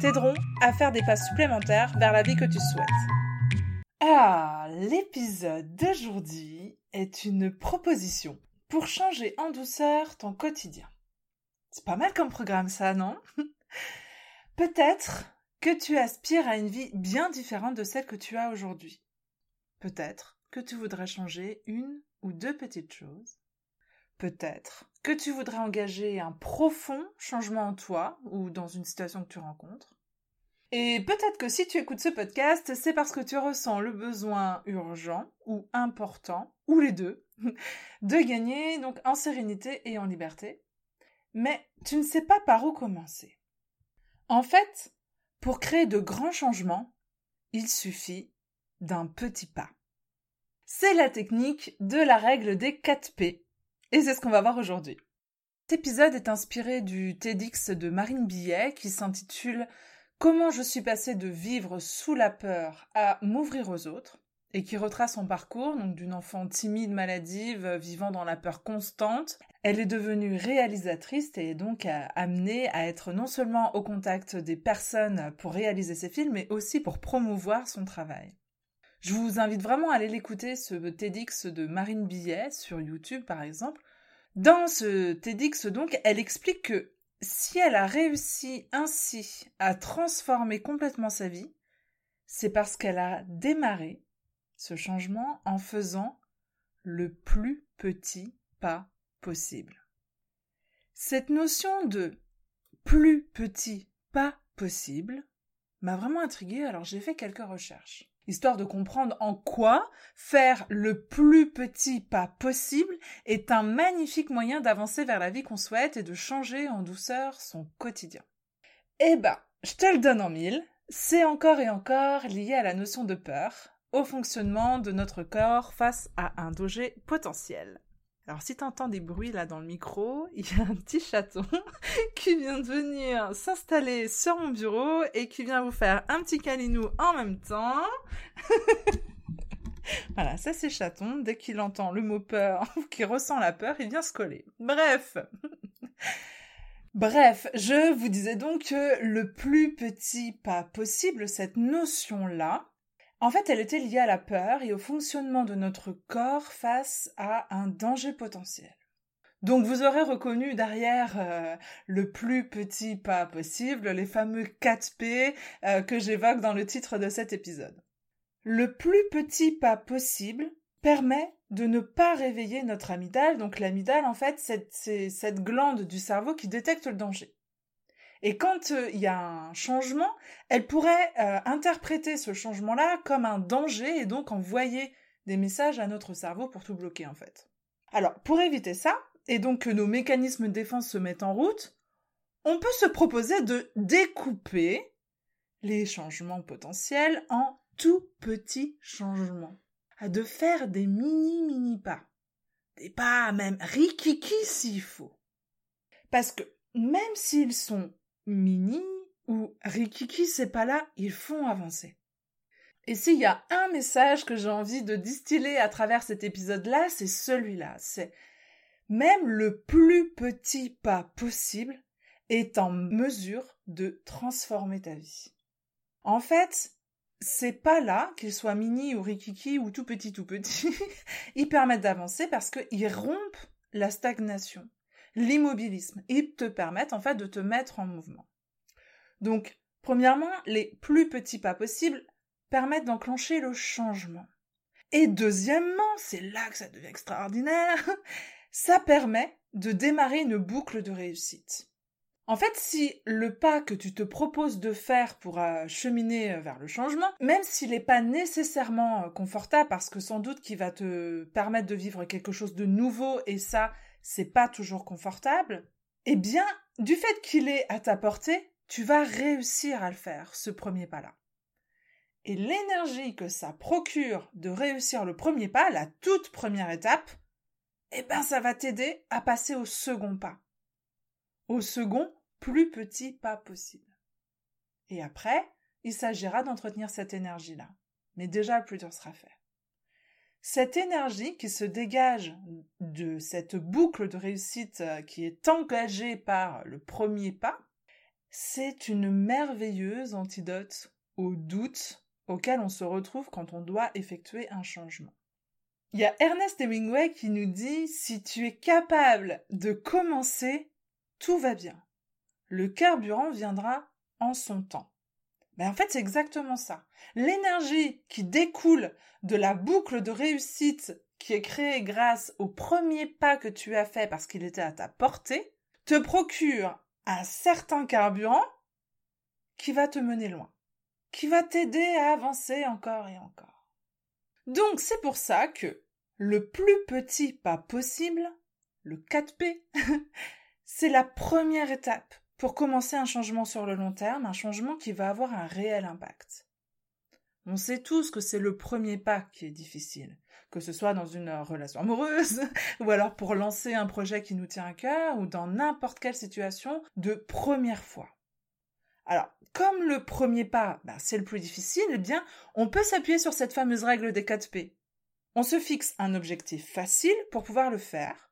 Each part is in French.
t'aideront à faire des pas supplémentaires vers la vie que tu souhaites. Ah, l'épisode d'aujourd'hui est une proposition pour changer en douceur ton quotidien. C'est pas mal comme programme ça, non? Peut-être que tu aspires à une vie bien différente de celle que tu as aujourd'hui. Peut-être que tu voudrais changer une ou deux petites choses. Peut-être que tu voudrais engager un profond changement en toi ou dans une situation que tu rencontres. Et peut-être que si tu écoutes ce podcast, c'est parce que tu ressens le besoin urgent ou important, ou les deux, de gagner donc en sérénité et en liberté. Mais tu ne sais pas par où commencer. En fait, pour créer de grands changements, il suffit d'un petit pas. C'est la technique de la règle des 4 P, et c'est ce qu'on va voir aujourd'hui. Cet épisode est inspiré du TEDx de Marine Billet qui s'intitule Comment je suis passée de vivre sous la peur à m'ouvrir aux autres et qui retrace son parcours, donc d'une enfant timide, maladive, vivant dans la peur constante. Elle est devenue réalisatrice et est donc amenée à être non seulement au contact des personnes pour réaliser ses films, mais aussi pour promouvoir son travail. Je vous invite vraiment à aller l'écouter, ce TEDx de Marine Billet, sur YouTube par exemple. Dans ce TEDx, donc, elle explique que si elle a réussi ainsi à transformer complètement sa vie, c'est parce qu'elle a démarré ce changement en faisant le plus petit pas possible. Cette notion de plus petit pas possible m'a vraiment intriguée, alors j'ai fait quelques recherches, histoire de comprendre en quoi faire le plus petit pas possible est un magnifique moyen d'avancer vers la vie qu'on souhaite et de changer en douceur son quotidien. Eh ben, je te le donne en mille, c'est encore et encore lié à la notion de peur, au fonctionnement de notre corps face à un danger potentiel. Alors si tu entends des bruits là dans le micro, il y a un petit chaton qui vient de venir s'installer sur mon bureau et qui vient vous faire un petit câlinou en même temps. voilà, ça c'est chaton. Dès qu'il entend le mot peur ou qu'il ressent la peur, il vient se coller. Bref. Bref, je vous disais donc que le plus petit pas possible, cette notion-là, en fait, elle était liée à la peur et au fonctionnement de notre corps face à un danger potentiel. Donc vous aurez reconnu derrière euh, le plus petit pas possible, les fameux 4 P euh, que j'évoque dans le titre de cet épisode. Le plus petit pas possible permet de ne pas réveiller notre amygdale. Donc l'amygdale, en fait, c'est cette glande du cerveau qui détecte le danger. Et quand euh, il y a un changement, elle pourrait euh, interpréter ce changement-là comme un danger et donc envoyer des messages à notre cerveau pour tout bloquer en fait. Alors pour éviter ça, et donc que nos mécanismes de défense se mettent en route, on peut se proposer de découper les changements potentiels en tout petits changements, de faire des mini mini pas, des pas même rikiki s'il faut. Parce que même s'ils sont Mini ou Rikiki, c'est pas là, ils font avancer. Et s'il y a un message que j'ai envie de distiller à travers cet épisode-là, c'est celui-là. C'est même le plus petit pas possible est en mesure de transformer ta vie. En fait, c'est pas là, qu'il soit mini ou rikiki ou tout petit tout petit, ils permettent d'avancer parce qu'ils rompent la stagnation l'immobilisme. Ils te permettent en fait de te mettre en mouvement. Donc, premièrement, les plus petits pas possibles permettent d'enclencher le changement. Et deuxièmement, c'est là que ça devient extraordinaire, ça permet de démarrer une boucle de réussite. En fait, si le pas que tu te proposes de faire pour euh, cheminer euh, vers le changement, même s'il n'est pas nécessairement euh, confortable parce que sans doute qu'il va te permettre de vivre quelque chose de nouveau et ça, c'est pas toujours confortable, eh bien, du fait qu'il est à ta portée, tu vas réussir à le faire, ce premier pas-là. Et l'énergie que ça procure de réussir le premier pas, la toute première étape, eh ben ça va t'aider à passer au second pas. Au second, plus petit pas possible. Et après, il s'agira d'entretenir cette énergie-là. Mais déjà, le plus dur sera fait. Cette énergie qui se dégage de cette boucle de réussite euh, qui est engagée par le premier pas, c'est une merveilleuse antidote au doute auquel on se retrouve quand on doit effectuer un changement. Il y a Ernest Hemingway qui nous dit si tu es capable de commencer, tout va bien. Le carburant viendra en son temps. Ben en fait, c'est exactement ça. L'énergie qui découle de la boucle de réussite qui est créée grâce au premier pas que tu as fait parce qu'il était à ta portée, te procure un certain carburant qui va te mener loin, qui va t'aider à avancer encore et encore. Donc c'est pour ça que le plus petit pas possible, le 4P, c'est la première étape pour commencer un changement sur le long terme, un changement qui va avoir un réel impact. On sait tous que c'est le premier pas qui est difficile, que ce soit dans une relation amoureuse, ou alors pour lancer un projet qui nous tient à cœur, ou dans n'importe quelle situation de première fois. Alors, comme le premier pas, ben, c'est le plus difficile, eh bien, on peut s'appuyer sur cette fameuse règle des 4 P. On se fixe un objectif facile pour pouvoir le faire,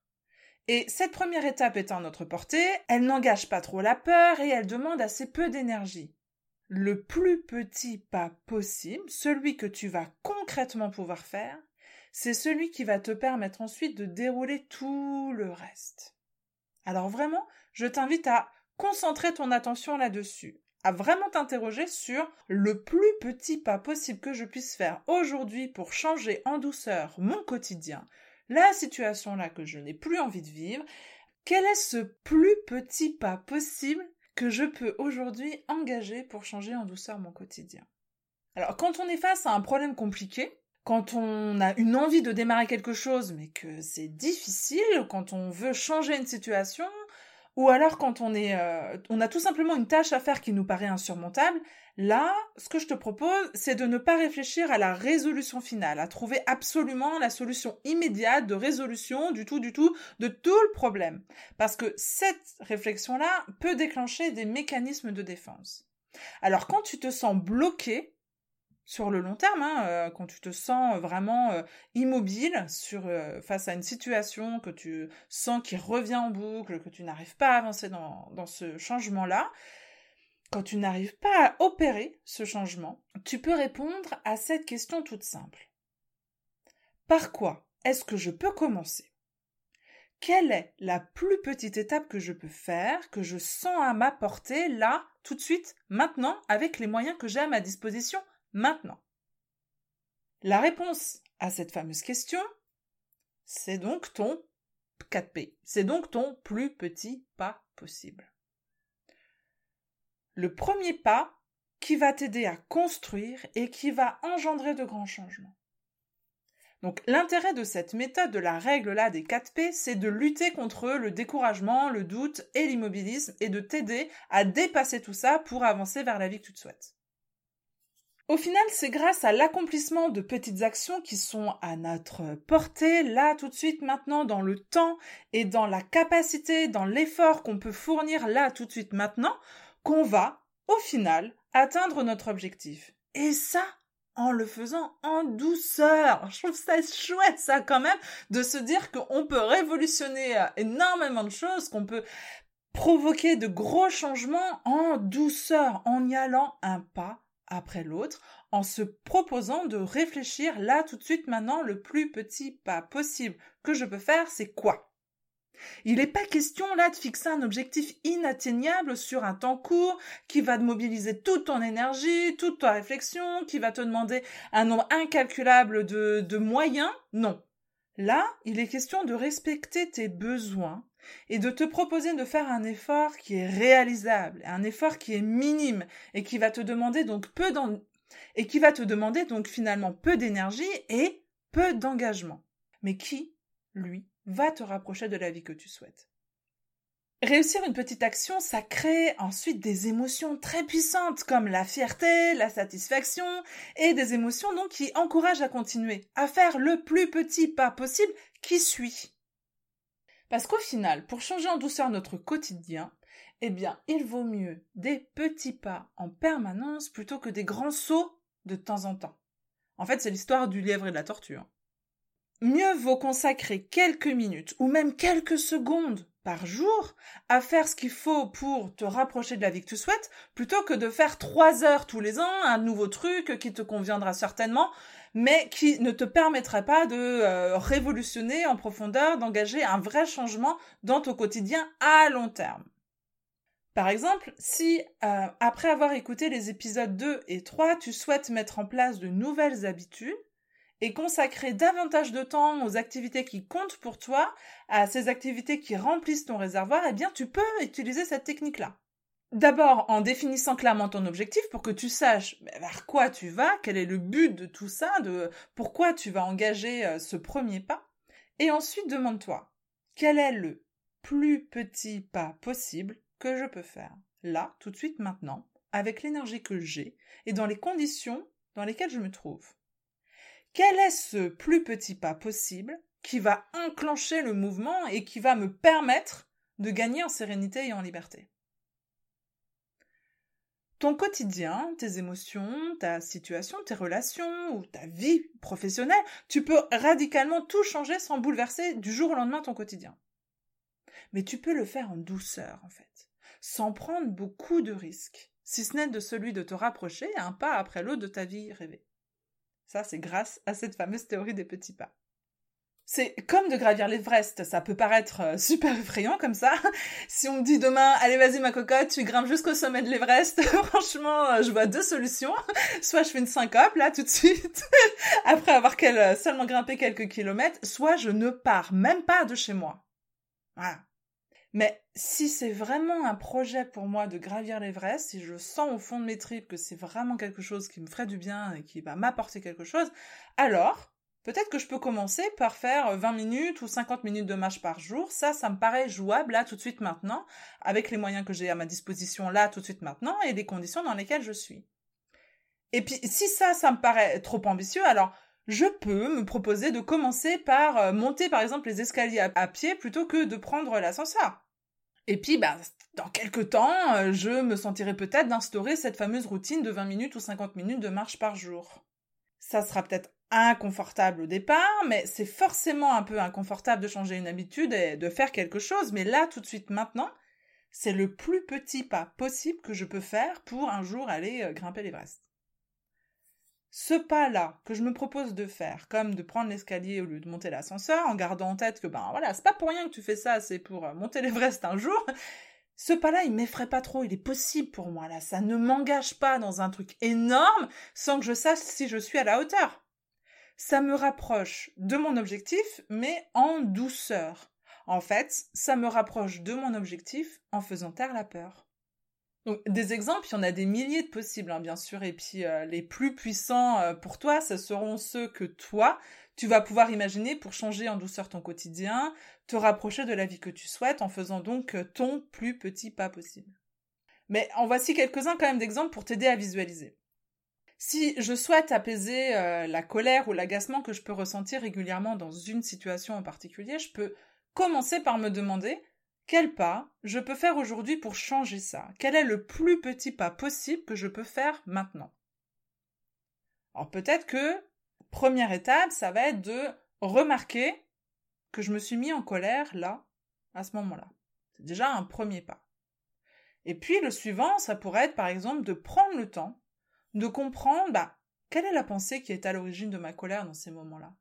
et cette première étape étant notre portée, elle n'engage pas trop la peur et elle demande assez peu d'énergie. Le plus petit pas possible, celui que tu vas concrètement pouvoir faire, c'est celui qui va te permettre ensuite de dérouler tout le reste. Alors vraiment, je t'invite à concentrer ton attention là-dessus, à vraiment t'interroger sur le plus petit pas possible que je puisse faire aujourd'hui pour changer en douceur mon quotidien, la situation là que je n'ai plus envie de vivre, quel est ce plus petit pas possible que je peux aujourd'hui engager pour changer en douceur mon quotidien? Alors quand on est face à un problème compliqué, quand on a une envie de démarrer quelque chose mais que c'est difficile, quand on veut changer une situation, ou alors quand on est, euh, on a tout simplement une tâche à faire qui nous paraît insurmontable, là, ce que je te propose, c'est de ne pas réfléchir à la résolution finale, à trouver absolument la solution immédiate de résolution du tout, du tout, de tout le problème. Parce que cette réflexion-là peut déclencher des mécanismes de défense. Alors quand tu te sens bloqué, sur le long terme, hein, euh, quand tu te sens vraiment euh, immobile euh, face à une situation que tu sens qui revient en boucle, que tu n'arrives pas à avancer dans, dans ce changement-là, quand tu n'arrives pas à opérer ce changement, tu peux répondre à cette question toute simple. Par quoi est-ce que je peux commencer? Quelle est la plus petite étape que je peux faire, que je sens à ma portée, là, tout de suite, maintenant, avec les moyens que j'ai à ma disposition? Maintenant La réponse à cette fameuse question, c'est donc ton 4P. C'est donc ton plus petit pas possible. Le premier pas qui va t'aider à construire et qui va engendrer de grands changements. Donc l'intérêt de cette méthode de la règle là des 4 P, c'est de lutter contre le découragement, le doute et l'immobilisme et de t'aider à dépasser tout ça pour avancer vers la vie que tu te souhaites. Au final, c'est grâce à l'accomplissement de petites actions qui sont à notre portée, là, tout de suite, maintenant, dans le temps et dans la capacité, dans l'effort qu'on peut fournir là, tout de suite, maintenant, qu'on va, au final, atteindre notre objectif. Et ça, en le faisant en douceur. Je trouve ça chouette, ça, quand même, de se dire qu'on peut révolutionner euh, énormément de choses, qu'on peut provoquer de gros changements en douceur, en y allant un pas après l'autre en se proposant de réfléchir là tout de suite maintenant le plus petit pas possible que je peux faire c'est quoi? Il n'est pas question là de fixer un objectif inatteignable sur un temps court qui va te mobiliser toute ton énergie, toute ta réflexion, qui va te demander un nombre incalculable de, moyens. Non. Là, il est question de respecter tes besoins et de te proposer de faire un effort qui est réalisable, un effort qui est minime et qui va te demander donc peu et qui va te demander donc finalement peu d'énergie et peu d'engagement, mais qui, lui, va te rapprocher de la vie que tu souhaites. Réussir une petite action, ça crée ensuite des émotions très puissantes comme la fierté, la satisfaction et des émotions donc qui encouragent à continuer, à faire le plus petit pas possible qui suit. Parce qu'au final, pour changer en douceur notre quotidien, eh bien, il vaut mieux des petits pas en permanence plutôt que des grands sauts de temps en temps. En fait, c'est l'histoire du lièvre et de la tortue. Hein. Mieux vaut consacrer quelques minutes ou même quelques secondes par jour à faire ce qu'il faut pour te rapprocher de la vie que tu souhaites, plutôt que de faire trois heures tous les ans un nouveau truc qui te conviendra certainement, mais qui ne te permettrait pas de euh, révolutionner en profondeur, d'engager un vrai changement dans ton quotidien à long terme. Par exemple, si euh, après avoir écouté les épisodes 2 et 3, tu souhaites mettre en place de nouvelles habitudes, et consacrer davantage de temps aux activités qui comptent pour toi, à ces activités qui remplissent ton réservoir, eh bien tu peux utiliser cette technique-là. D'abord en définissant clairement ton objectif pour que tu saches vers quoi tu vas, quel est le but de tout ça, de pourquoi tu vas engager euh, ce premier pas. Et ensuite demande-toi quel est le plus petit pas possible que je peux faire? Là, tout de suite, maintenant, avec l'énergie que j'ai et dans les conditions dans lesquelles je me trouve. Quel est ce plus petit pas possible qui va enclencher le mouvement et qui va me permettre de gagner en sérénité et en liberté? Ton quotidien, tes émotions, ta situation, tes relations ou ta vie professionnelle, tu peux radicalement tout changer sans bouleverser du jour au lendemain ton quotidien. Mais tu peux le faire en douceur, en fait, sans prendre beaucoup de risques, si ce n'est de celui de te rapprocher un pas après l'autre de ta vie rêvée. Ça, c'est grâce à cette fameuse théorie des petits pas. C'est comme de gravir l'Everest, ça peut paraître euh, super effrayant comme ça. Si on me dit demain, allez vas-y ma cocotte, tu grimpes jusqu'au sommet de l'Everest, franchement, euh, je vois deux solutions. Soit je fais une syncope là tout de suite, après avoir euh, seulement grimpé quelques kilomètres, soit je ne pars même pas de chez moi. Voilà. Mais si c'est vraiment un projet pour moi de gravir l'Everest, si je sens au fond de mes tripes que c'est vraiment quelque chose qui me ferait du bien et qui va m'apporter quelque chose, alors peut-être que je peux commencer par faire 20 minutes ou 50 minutes de marche par jour. Ça, ça me paraît jouable là tout de suite maintenant, avec les moyens que j'ai à ma disposition là tout de suite maintenant et les conditions dans lesquelles je suis. Et puis si ça, ça me paraît trop ambitieux, alors je peux me proposer de commencer par euh, monter par exemple les escaliers à, pied plutôt que de prendre l'ascenseur. Et puis, bah, dans quelques temps, euh, je me sentirai peut-être d'instaurer cette fameuse routine de 20 minutes ou 50 minutes de marche par jour. Ça sera peut-être inconfortable au départ, mais c'est forcément un peu inconfortable de changer une habitude et de faire quelque chose, mais là, tout de suite, maintenant, c'est le plus petit pas possible que je peux faire pour un jour aller euh, grimper l'Everest. Ce pas-là que je me propose de faire, comme de prendre l'escalier au lieu de monter l'ascenseur, en gardant en tête que ben voilà, c'est pas pour rien que tu fais ça, c'est pour euh, monter l'Everest un jour. Ce pas-là, il m'effraie pas trop, il est possible pour moi là, ça ne m'engage pas dans un truc énorme sans que je sache si je suis à la hauteur. Ça me rapproche de mon objectif, mais en douceur. En fait, ça me rapproche de mon objectif en faisant taire la peur. Donc, des exemples, il y en a des milliers de possibles, hein, bien sûr, et puis euh, les plus puissants euh, pour toi, ce seront ceux que toi, tu vas pouvoir imaginer pour changer en douceur ton quotidien, te rapprocher de la vie que tu souhaites en faisant donc euh, ton plus petit pas possible. Mais en voici quelques-uns quand même d'exemples pour t'aider à visualiser. Si je souhaite apaiser la colère ou l'agacement que je peux ressentir régulièrement dans une situation en particulier, je peux commencer par me demander quel pas je peux faire aujourd'hui pour changer ça? Quel est le plus petit pas possible que je peux faire maintenant? Alors peut-être que première étape, ça va être de remarquer que je me suis mis en colère là, à ce moment-là. C'est déjà un premier pas. Et puis le suivant, ça pourrait être par exemple de prendre le temps de comprendre bah, quelle est la pensée qui est à l'origine de ma colère dans ces moments-là?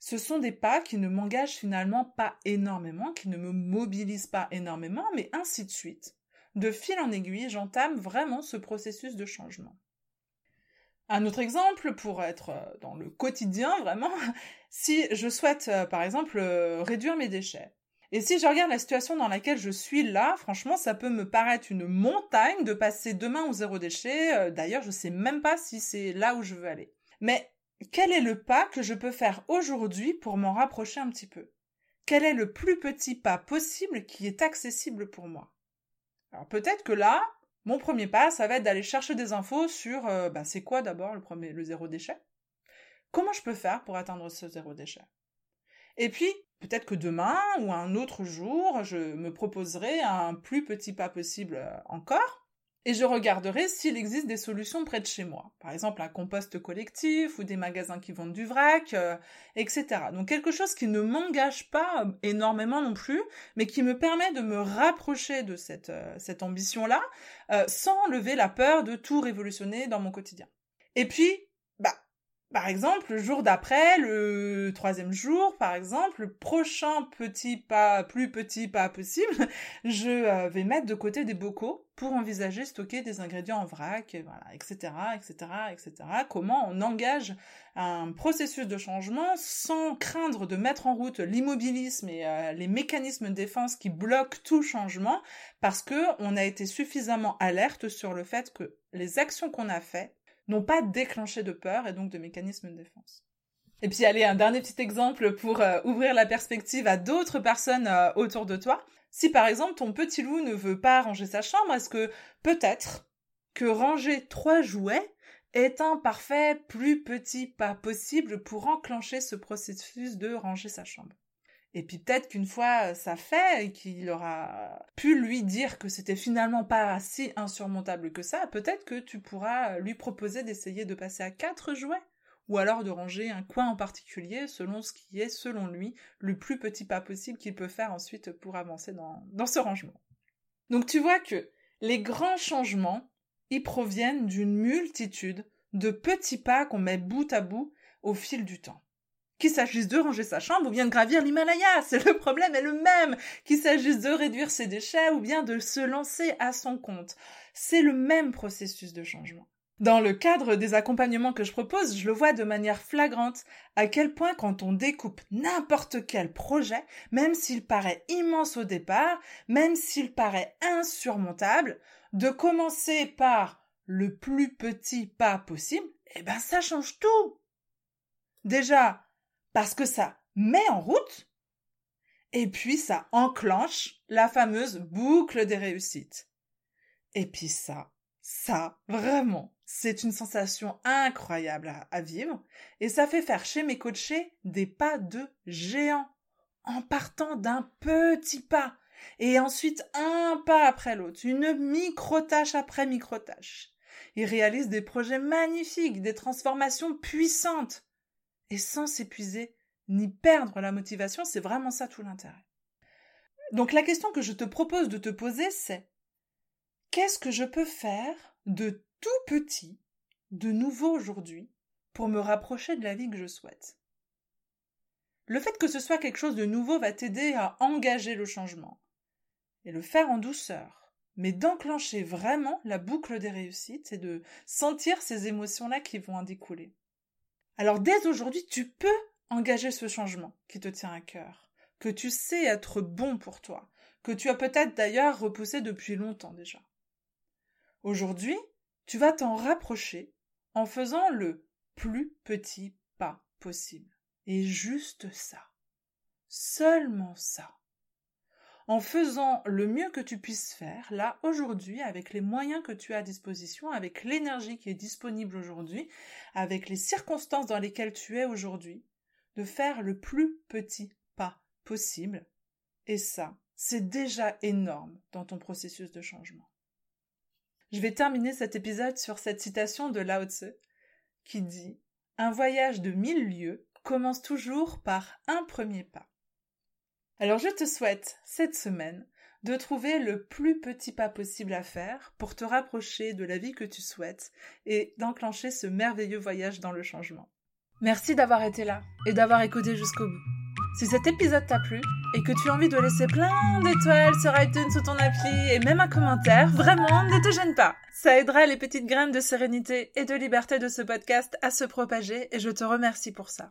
Ce sont des pas qui ne m'engagent finalement pas énormément, qui ne me mobilisent pas énormément, mais ainsi de suite. De fil en aiguille, j'entame vraiment ce processus de changement. Un autre exemple, pour être euh, dans le quotidien vraiment, si je souhaite euh, par exemple euh, réduire mes déchets. Et si je regarde la situation dans laquelle je suis là, franchement, ça peut me paraître une montagne de passer demain au zéro déchet. D'ailleurs, je ne sais même pas si c'est là où je veux aller. Mais quel est le pas que je peux faire aujourd'hui pour m'en rapprocher un petit peu? Quel est le plus petit pas possible qui est accessible pour moi? Alors peut-être que là, mon premier pas, ça va être d'aller chercher des infos sur euh, bah, c'est quoi d'abord le premier, le zéro déchet? Comment je peux faire pour atteindre ce zéro déchet? Et puis, peut-être que demain ou un autre jour, je me proposerai un plus petit pas possible euh, encore et je regarderai s'il existe des solutions près de chez moi. Par exemple, un compost collectif ou des magasins qui vendent du vrac, euh, etc. Donc quelque chose qui ne m'engage pas euh, énormément non plus, mais qui me permet de me rapprocher de cette, euh, cette ambition-là, sans lever la peur de tout révolutionner dans mon quotidien. Et puis, par exemple, le jour d'après, le troisième jour, par exemple, le prochain petit pas, plus petit pas possible, je euh, vais mettre de côté des bocaux pour envisager stocker des ingrédients en vrac, voilà, etc., etc., etc. Comment on engage un processus de changement sans craindre de mettre en route l'immobilisme et euh, les mécanismes de défense qui bloquent tout changement parce que on a été suffisamment alerte sur le fait que les actions qu'on a faites n'ont pas déclenché de peur et donc de mécanismes de défense. Et puis allez, un dernier petit exemple pour euh, ouvrir la perspective à d'autres personnes euh, autour de toi. Si par exemple ton petit loup ne veut pas ranger sa chambre, est-ce que peut-être que ranger trois jouets est un parfait plus petit pas possible pour enclencher ce processus de ranger sa chambre? Et puis peut-être qu'une fois ça fait et qu'il aura pu lui dire que c'était finalement pas si insurmontable que ça, peut-être que tu pourras lui proposer d'essayer de passer à quatre jouets ou alors de ranger un coin en particulier selon ce qui est, selon lui, le plus petit pas possible qu'il peut faire ensuite pour avancer dans, dans ce rangement. Donc tu vois que les grands changements, ils proviennent d'une multitude de petits pas qu'on met bout à bout au fil du temps. Qu'il s'agisse de ranger sa chambre ou bien de gravir l'Himalaya, c'est le problème est le même. Qu'il s'agisse de réduire ses déchets ou bien de se lancer à son compte, c'est le même processus de changement. Dans le cadre des accompagnements que je propose, je le vois de manière flagrante à quel point quand on découpe n'importe quel projet, même s'il paraît immense au départ, même s'il paraît insurmontable, de commencer par le plus petit pas possible, eh ben ça change tout. Déjà, parce que ça met en route et puis ça enclenche la fameuse boucle des réussites. Et puis ça, ça, vraiment, c'est une sensation incroyable à, vivre et ça fait faire chez mes coachés des pas de géant en partant d'un petit pas et ensuite un pas après l'autre, une micro-tâche après micro-tâche. Ils réalisent des projets magnifiques, des transformations puissantes et sans s'épuiser ni perdre la motivation, c'est vraiment ça tout l'intérêt. Donc la question que je te propose de te poser, c'est qu'est-ce que je peux faire de tout petit, de nouveau aujourd'hui, pour me rapprocher de la vie que je souhaite? Le fait que ce soit quelque chose de nouveau va t'aider à engager le changement, et le faire en douceur, mais d'enclencher vraiment la boucle des réussites et de sentir ces émotions-là qui vont en découler. Alors dès aujourd'hui, tu peux engager ce changement qui te tient à cœur, que tu sais être bon pour toi, que tu as peut-être d'ailleurs repoussé depuis longtemps déjà. Aujourd'hui, tu vas t'en rapprocher en faisant le plus petit pas possible. Et juste ça. Seulement ça. En faisant le mieux que tu puisses faire, là, aujourd'hui, avec les moyens que tu as à disposition, avec l'énergie qui est disponible aujourd'hui, avec les circonstances dans lesquelles tu es aujourd'hui, de faire le plus petit pas possible. Et ça, c'est déjà énorme dans ton processus de changement. Je vais terminer cet épisode sur cette citation de Lao Tse qui dit Un voyage de mille lieues commence toujours par un premier pas. Alors je te souhaite cette semaine de trouver le plus petit pas possible à faire pour te rapprocher de la vie que tu souhaites et d'enclencher ce merveilleux voyage dans le changement. Merci d'avoir été là et d'avoir écouté jusqu'au bout. Si cet épisode t'a plu et que tu as envie de laisser plein d'étoiles sur iTunes sous ton appli et même un commentaire, vraiment, ne te gêne pas. Ça aidera les petites graines de sérénité et de liberté de ce podcast à se propager et je te remercie pour ça.